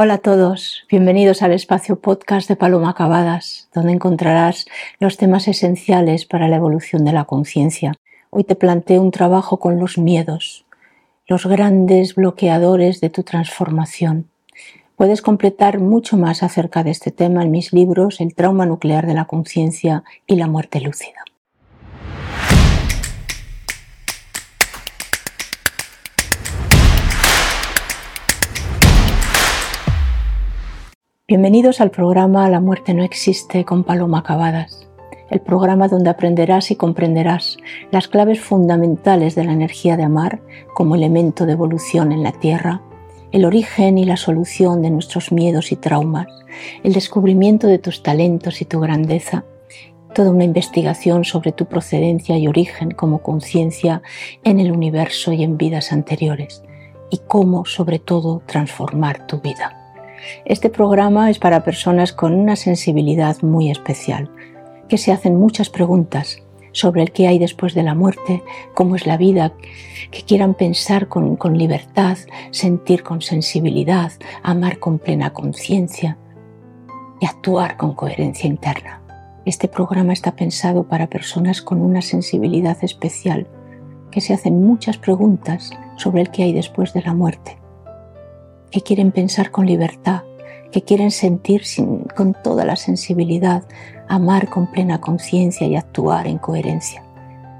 Hola a todos, bienvenidos al espacio podcast de Paloma Acabadas, donde encontrarás los temas esenciales para la evolución de la conciencia. Hoy te planteo un trabajo con los miedos, los grandes bloqueadores de tu transformación. Puedes completar mucho más acerca de este tema en mis libros El trauma nuclear de la conciencia y la muerte lúcida. Bienvenidos al programa La muerte no existe con Paloma Acabadas, el programa donde aprenderás y comprenderás las claves fundamentales de la energía de amar como elemento de evolución en la Tierra, el origen y la solución de nuestros miedos y traumas, el descubrimiento de tus talentos y tu grandeza, toda una investigación sobre tu procedencia y origen como conciencia en el universo y en vidas anteriores, y cómo sobre todo transformar tu vida. Este programa es para personas con una sensibilidad muy especial, que se hacen muchas preguntas sobre el qué hay después de la muerte, cómo es la vida, que quieran pensar con, libertad, sentir con sensibilidad, amar con plena conciencia y actuar con coherencia interna. Este programa está pensado para personas con una sensibilidad especial, que se hacen muchas preguntas sobre el qué hay después de la muerte que quieren pensar con libertad, que quieren sentir con toda la sensibilidad, amar con plena conciencia y actuar en coherencia.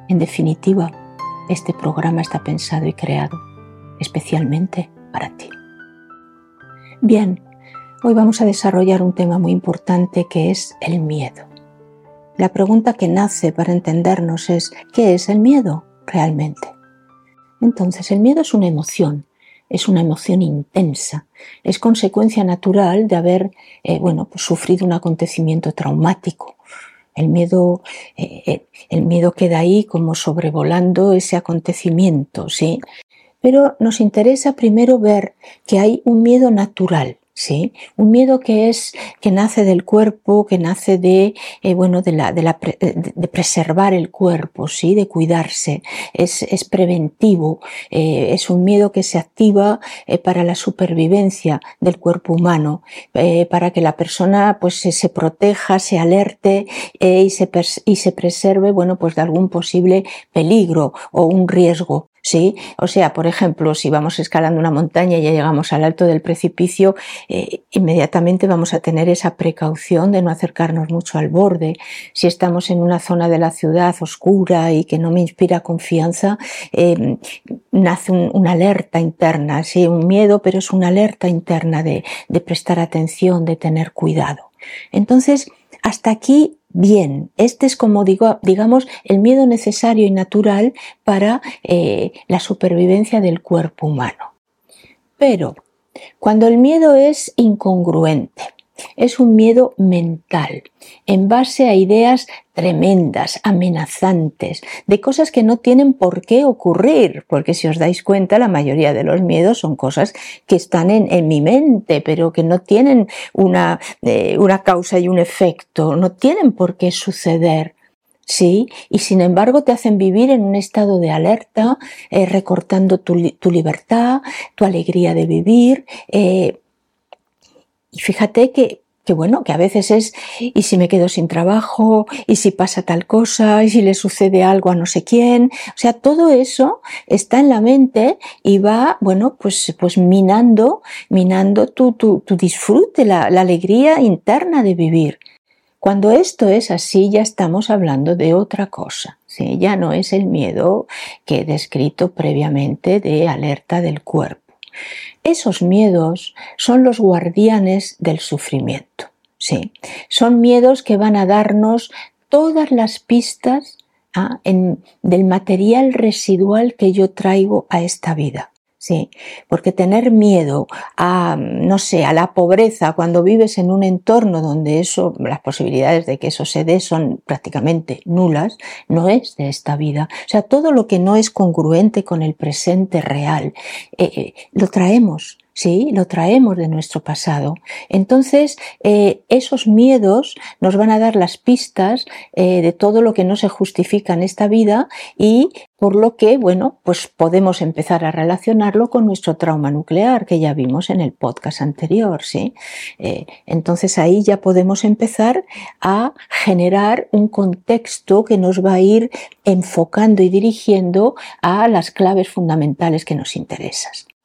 En definitiva, este programa está pensado y creado especialmente para ti. Bien, hoy vamos a desarrollar un tema muy importante que es el miedo. La pregunta que nace para entendernos es, ¿qué es el miedo realmente? Entonces, el miedo es una emoción, es una emoción intensa, es consecuencia natural de haber eh, bueno, pues sufrido un acontecimiento traumático. El miedo, eh, eh, el miedo queda ahí como sobrevolando ese acontecimiento, ¿sí? Pero nos interesa primero ver que hay un miedo natural, ¿sí? Un miedo que es, que nace del cuerpo, que nace de, eh, bueno, de la, de, la de, preservar el cuerpo, ¿sí? De cuidarse. Es, es preventivo. Eh, es un miedo que se activa eh, para la supervivencia del cuerpo humano, para que la persona, pues, se, se proteja, se alerte y se, y se preserve, bueno, pues de algún posible peligro o un riesgo. ¿Sí? O sea, por ejemplo, si vamos escalando una montaña y ya llegamos al alto del precipicio, eh, inmediatamente vamos a tener esa precaución de no acercarnos mucho al borde. Si estamos en una zona de la ciudad oscura y que no me inspira confianza, eh, nace una alerta interna, sí, un miedo, pero es una alerta interna de, de prestar atención, de tener cuidado. Entonces, hasta aquí bien. Este es como digo, digamos, el miedo necesario y natural para eh, la supervivencia del cuerpo humano. Pero cuando el miedo es incongruente, es un miedo mental, en base a ideas tremendas, amenazantes, de cosas que no tienen por qué ocurrir, porque si os dais cuenta, la mayoría de los miedos son cosas que están en, mi mente, pero que no tienen una, eh, una causa y un efecto, no tienen por qué suceder. Sí, y sin embargo te hacen vivir en un estado de alerta, eh, recortando tu, libertad, tu alegría de vivir, eh, fíjate que, que bueno, que a veces es, y si me quedo sin trabajo, y si pasa tal cosa, y si le sucede algo a no sé quién. O sea, todo eso está en la mente y va, bueno, pues, pues minando, minando tu, tu, tu disfrute, la, alegría interna de vivir. Cuando esto es así, ya estamos hablando de otra cosa. Ya no es el miedo que he descrito previamente de alerta del cuerpo. Esos miedos son los guardianes del sufrimiento. Sí, son miedos que van a darnos todas las pistas ah, del material residual que yo traigo a esta vida. Sí, porque tener miedo a, no sé, a la pobreza cuando vives en un entorno donde eso, las posibilidades de que eso se dé son prácticamente nulas, no es de esta vida. O sea, todo lo que no es congruente con el presente real, eh, eh, lo traemos ¿sí? Lo traemos de nuestro pasado. Entonces, eh, esos miedos nos van a dar las pistas eh, de todo lo que no se justifica en esta vida y por lo que, bueno, pues podemos empezar a relacionarlo con nuestro trauma nuclear que ya vimos en el podcast anterior, ¿sí? Eh, entonces ahí ya podemos empezar a generar un contexto que nos va a ir enfocando y dirigiendo a las claves fundamentales que nos interesan.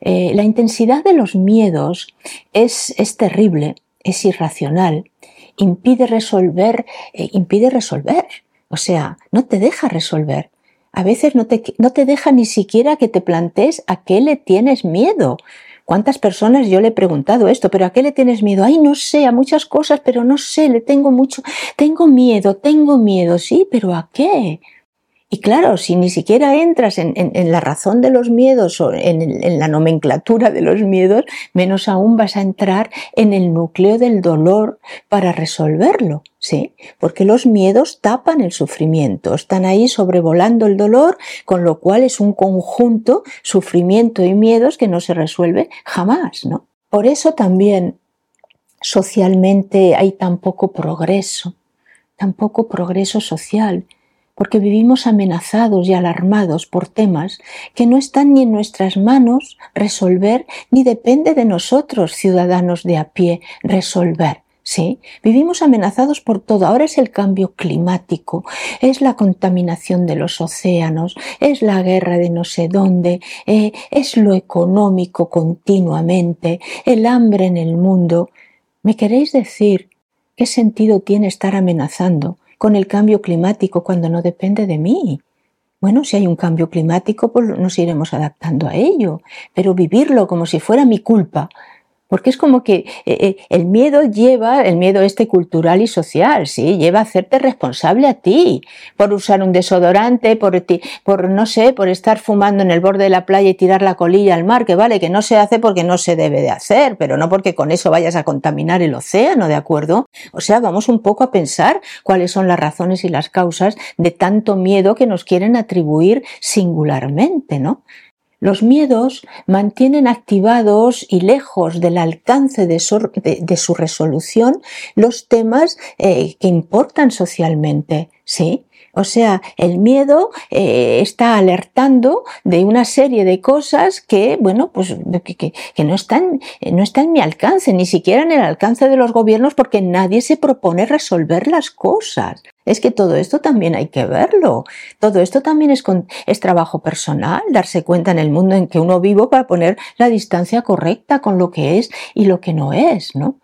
Eh, la intensidad de los miedos es, es terrible, es irracional, impide resolver, eh, impide resolver. O sea, no te deja resolver. A veces no te, no te deja ni siquiera que te plantees a qué le tienes miedo. ¿Cuántas personas yo le he preguntado esto? ¿Pero a qué le tienes miedo? Ay, no sé, a muchas cosas, pero no sé, le tengo mucho, tengo miedo, tengo miedo, sí, pero ¿a qué? Y claro, si ni siquiera entras en, la razón de los miedos o en, la nomenclatura de los miedos, menos aún vas a entrar en el núcleo del dolor para resolverlo, ¿sí? Porque los miedos tapan el sufrimiento, están ahí sobrevolando el dolor, con lo cual es un conjunto, sufrimiento y miedos que no se resuelve jamás, ¿no? Por eso también socialmente hay tan poco progreso, tan poco progreso social porque vivimos amenazados y alarmados por temas que no están ni en nuestras manos resolver, ni depende de nosotros, ciudadanos de a pie, resolver. Sí, vivimos amenazados por todo. Ahora es el cambio climático, es la contaminación de los océanos, es la guerra de no sé dónde, eh, es lo económico continuamente, el hambre en el mundo. ¿Me queréis decir qué sentido tiene estar amenazando con el cambio climático cuando no depende de mí. Bueno, si hay un cambio climático, pues nos iremos adaptando a ello, pero vivirlo como si fuera mi culpa, porque es como que eh, eh, el miedo lleva, el miedo este cultural y social, sí, lleva a hacerte responsable a ti por usar un desodorante, por, por no sé, por estar fumando en el borde de la playa y tirar la colilla al mar, que vale, que no se hace porque no se debe de hacer, pero no porque con eso vayas a contaminar el océano, ¿de acuerdo? O sea, vamos un poco a pensar cuáles son las razones y las causas de tanto miedo que nos quieren atribuir singularmente, ¿no? Los miedos mantienen activados y lejos del alcance de su, resolución los temas eh, que importan socialmente, ¿sí? O sea, el miedo eh, está alertando de una serie de cosas que, bueno, pues que, no, están, no está en mi alcance, ni siquiera en el alcance de los gobiernos, porque nadie se propone resolver las cosas. Es que todo esto también hay que verlo. Todo esto también es, trabajo personal, darse cuenta en el mundo en que uno vive para poner la distancia correcta con lo que es y lo que no es, ¿no?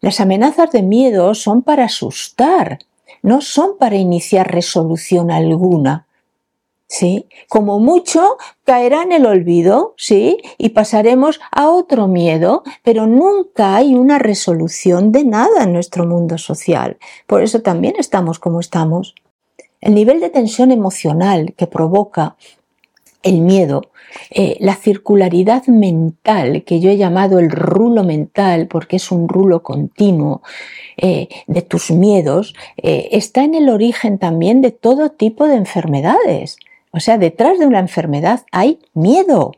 Las amenazas de miedo son para asustar, no son para iniciar resolución alguna. ¿Sí? Como mucho caerá en el olvido, ¿sí? Y pasaremos a otro miedo, pero nunca hay una resolución de nada en nuestro mundo social. Por eso también estamos como estamos. El nivel de tensión emocional que provoca el miedo, eh, la circularidad mental, que yo he llamado el rulo mental, porque es un rulo continuo eh, de tus miedos, eh, está en el origen también de todo tipo de enfermedades. O sea, detrás de una enfermedad hay miedo.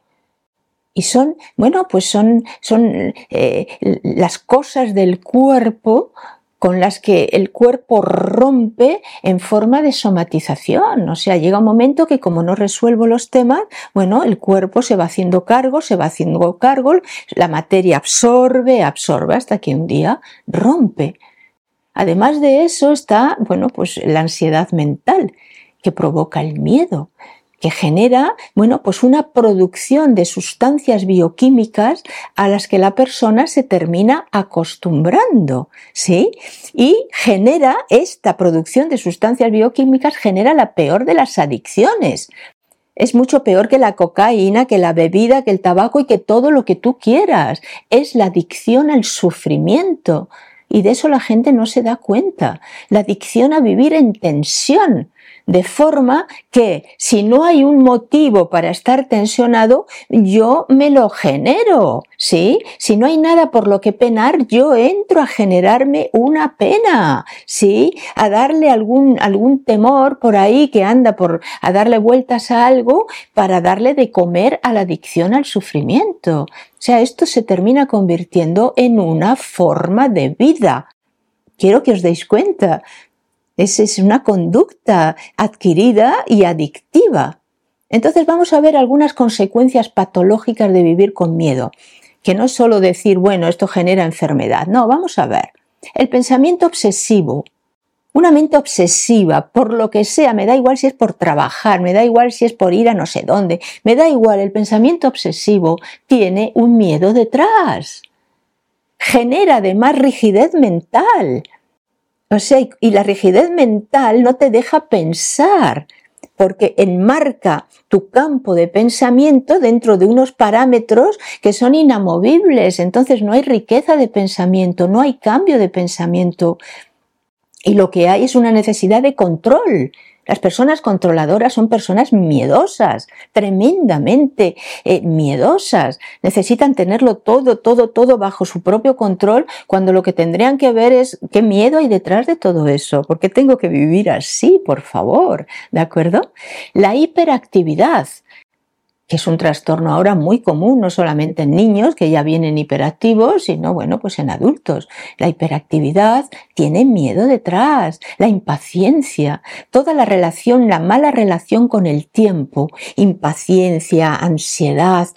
Y son, bueno, pues son, son las cosas del cuerpo con las que el cuerpo rompe en forma de somatización. O sea, llega un momento que como no resuelvo los temas, bueno, el cuerpo se va haciendo cargo, se va haciendo cargo, la materia absorbe, absorbe hasta que un día rompe. Además de eso está, bueno, pues la ansiedad mental que provoca el miedo que genera, bueno, pues una producción de sustancias bioquímicas a las que la persona se termina acostumbrando, ¿sí? Y genera esta producción de sustancias bioquímicas genera la peor de las adicciones. Es mucho peor que la cocaína, que la bebida, que el tabaco y que todo lo que tú quieras. Es la adicción al sufrimiento. Y de eso la gente no se da cuenta. La adicción a vivir en tensión De forma que si no hay un motivo para estar tensionado, yo me lo genero, ¿sí? Si no hay nada por lo que penar, yo entro a generarme una pena, ¿sí? A darle algún, algún temor por ahí que anda por, a darle vueltas a algo para darle de comer a la adicción al sufrimiento. O sea, esto se termina convirtiendo en una forma de vida. Quiero que os deis cuenta, es, es una conducta adquirida y adictiva. Entonces vamos a ver algunas consecuencias patológicas de vivir con miedo, que no es solo decir, bueno, esto genera enfermedad, no, vamos a ver. El pensamiento obsesivo, una mente obsesiva, por lo que sea, me da igual si es por trabajar, me da igual si es por ir a no sé dónde, me da igual, el pensamiento obsesivo tiene un miedo detrás. Genera además rigidez mental, o sea, y la rigidez mental no te deja pensar, porque enmarca tu campo de pensamiento dentro de unos parámetros que son inamovibles. Entonces no hay riqueza de pensamiento, no hay cambio de pensamiento. Y lo que hay es una necesidad de control. Las personas controladoras son personas miedosas, tremendamente eh, miedosas. Necesitan tenerlo todo, todo, todo bajo su propio control cuando lo que tendrían que ver es qué miedo hay detrás de todo eso. ¿Por qué tengo que vivir así, por favor? ¿De acuerdo? La hiperactividad que es un trastorno ahora muy común, no solamente en niños que ya vienen hiperactivos, sino bueno, pues en adultos. La hiperactividad tiene miedo detrás, la impaciencia, toda la relación, la mala relación con el tiempo, impaciencia, ansiedad,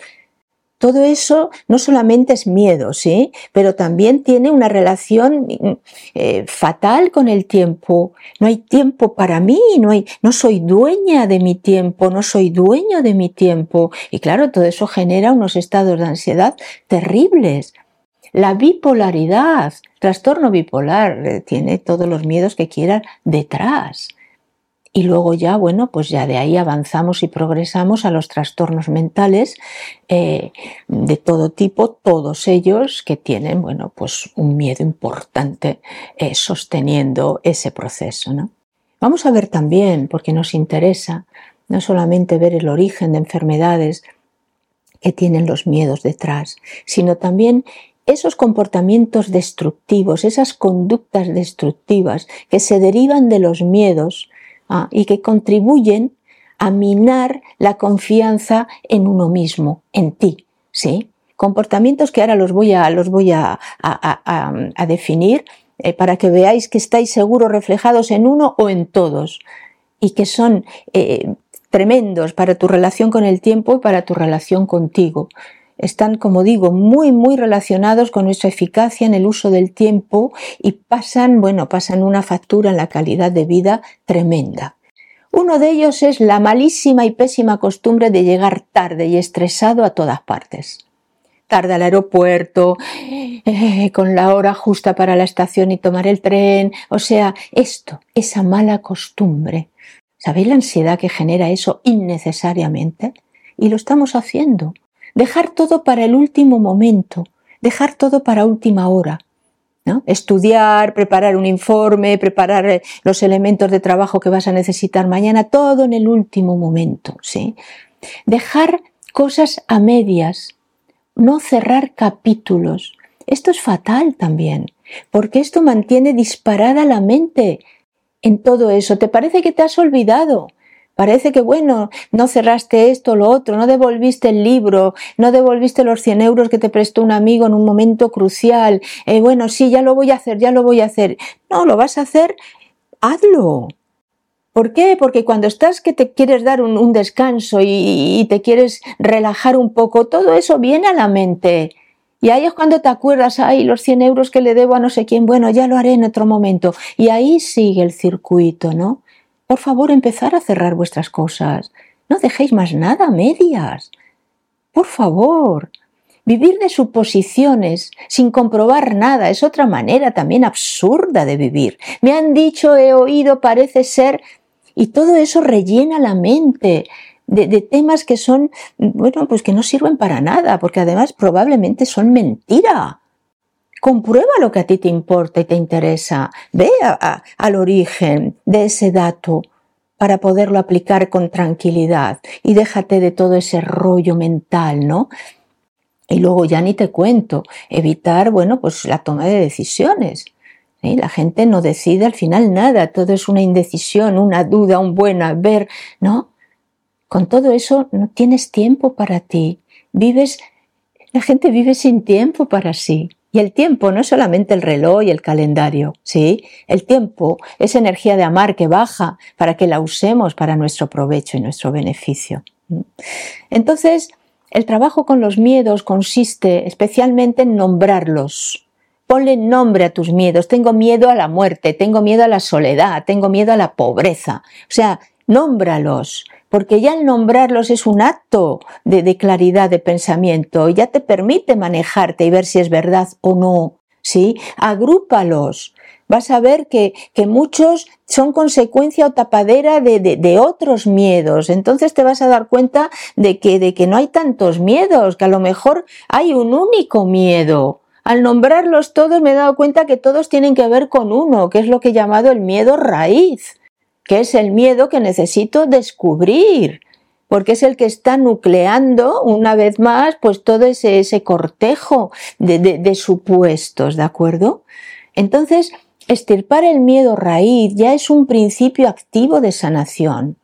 todo eso no solamente es miedo, ¿sí? Pero también tiene una relación eh, fatal con el tiempo. No hay tiempo para mí, no, no soy dueña de mi tiempo, no soy dueño de mi tiempo. Y claro, todo eso genera unos estados de ansiedad terribles. La bipolaridad, trastorno bipolar, eh, tiene todos los miedos que quiera detrás. Y luego ya, bueno, pues ya de ahí avanzamos y progresamos a los trastornos mentales eh, de todo tipo, todos ellos que tienen, bueno, pues un miedo importante eh, sosteniendo ese proceso, ¿no? Vamos a ver también, porque nos interesa, no solamente ver el origen de enfermedades que tienen los miedos detrás, sino también esos comportamientos destructivos, esas conductas destructivas que se derivan de los miedos, Ah, y que contribuyen a minar la confianza en uno mismo, en ti, ¿sí? Comportamientos que ahora los voy a, los voy a, definir eh, para que veáis que estáis seguros reflejados en uno o en todos y que son eh, tremendos para tu relación con el tiempo y para tu relación contigo están, como digo, muy, muy relacionados con nuestra eficacia en el uso del tiempo y pasan, bueno, pasan una factura en la calidad de vida tremenda. Uno de ellos es la malísima y pésima costumbre de llegar tarde y estresado a todas partes. Tarde al aeropuerto, eh, con la hora justa para la estación y tomar el tren. O sea, esto, esa mala costumbre. ¿Sabéis la ansiedad que genera eso innecesariamente? Y lo estamos haciendo dejar todo para el último momento, dejar todo para última hora. ¿no? Estudiar, preparar un informe, preparar eh, los elementos de trabajo que vas a necesitar mañana, todo en el último momento. ¿sí? Dejar cosas a medias, no cerrar capítulos. Esto es fatal también, porque esto mantiene disparada la mente en todo eso. ¿Te parece que te has olvidado? Parece que, bueno, no cerraste esto lo otro, no devolviste el libro, no devolviste los 100 euros que te prestó un amigo en un momento crucial. Eh, bueno, sí, ya lo voy a hacer, ya lo voy a hacer. No, lo vas a hacer, hazlo. ¿Por qué? Porque cuando estás que te quieres dar un, descanso y, y, te quieres relajar un poco, todo eso viene a la mente. Y ahí es cuando te acuerdas, ay, los 100 euros que le debo a no sé quién, bueno, ya lo haré en otro momento. Y ahí sigue el circuito, ¿no? Por favor, empezar a cerrar vuestras cosas. No dejéis más nada a medias. Por favor. Vivir de suposiciones sin comprobar nada es otra manera también absurda de vivir. Me han dicho, he oído, parece ser, y todo eso rellena la mente de, de, temas que son, bueno, pues que no sirven para nada, porque además probablemente son mentira. Comprueba lo que a ti te importa y te interesa. Ve al origen de ese dato para poderlo aplicar con tranquilidad y déjate de todo ese rollo mental, ¿no? Y luego ya ni te cuento, evitar, bueno, pues la toma de decisiones. La gente no decide al final nada, todo es una indecisión, una duda, un buen ver, ¿no? Con todo eso no tienes tiempo para ti. Vives, la gente vive sin tiempo para sí. Y el tiempo no es solamente el reloj y el calendario, ¿sí? El tiempo es energía de amar que baja para que la usemos para nuestro provecho y nuestro beneficio. Entonces, el trabajo con los miedos consiste especialmente en nombrarlos. Ponle nombre a tus miedos. Tengo miedo a la muerte, tengo miedo a la soledad, tengo miedo a la pobreza. O sea, nómbralos porque ya el nombrarlos es un acto de, claridad de pensamiento, ya te permite manejarte y ver si es verdad o no, ¿sí? Agrúpalos. Vas a ver que, muchos son consecuencia o tapadera de, otros miedos. Entonces te vas a dar cuenta de que, de que no hay tantos miedos, que a lo mejor hay un único miedo. Al nombrarlos todos me he dado cuenta que todos tienen que ver con uno, que es lo que he llamado el miedo raíz que es el miedo que necesito descubrir, porque es el que está nucleando una vez más pues todo ese, ese cortejo de, de supuestos, ¿de acuerdo? Entonces, estirpar el miedo raíz ya es un principio activo de sanación.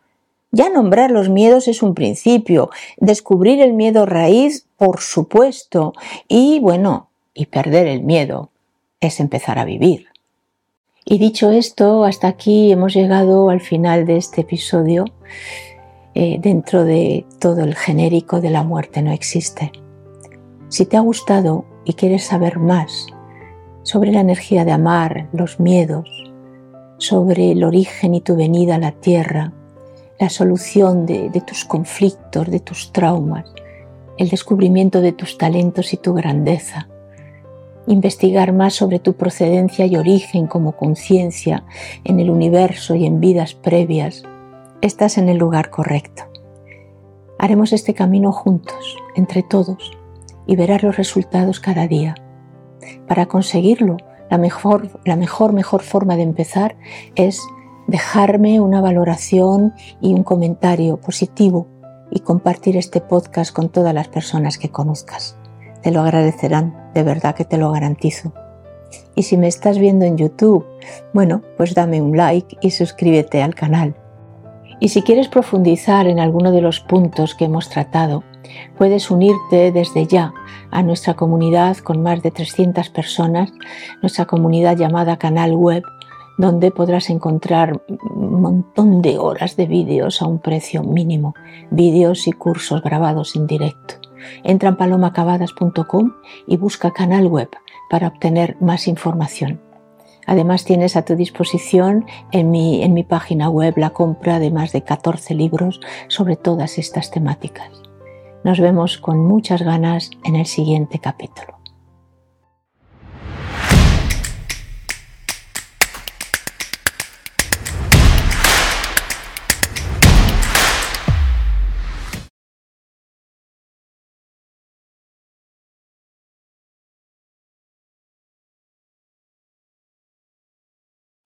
Ya nombrar los miedos es un principio, descubrir el miedo raíz, por supuesto, y bueno, y perder el miedo es empezar a vivir. Y dicho esto, hasta aquí hemos llegado al final de este episodio eh, dentro de todo el genérico de la muerte no existe. Si te ha gustado y quieres saber más sobre la energía de amar, los miedos, sobre el origen y tu venida a la tierra, la solución de tus conflictos, de tus traumas, el descubrimiento de tus talentos y tu grandeza, investigar más sobre tu procedencia y origen como conciencia en el universo y en vidas previas, estás en el lugar correcto. Haremos este camino juntos, entre todos, y verás los resultados cada día. Para conseguirlo, la mejor, la mejor, mejor forma de empezar es dejarme una valoración y un comentario positivo y compartir este podcast con todas las personas que conozcas te lo agradecerán, de verdad que te lo garantizo. Y si me estás viendo en YouTube, bueno, pues dame un like y suscríbete al canal. Y si quieres profundizar en alguno de los puntos que hemos tratado, puedes unirte desde ya a nuestra comunidad con más de 300 personas, nuestra comunidad llamada Canal Web, donde podrás encontrar un montón de horas de vídeos a un precio mínimo, vídeos y cursos grabados en directo. Entra en palomacabadas.com y busca canal web para obtener más información. Además tienes a tu disposición en mi, en mi página web la compra de más de 14 libros sobre todas estas temáticas. Nos vemos con muchas ganas en el siguiente capítulo.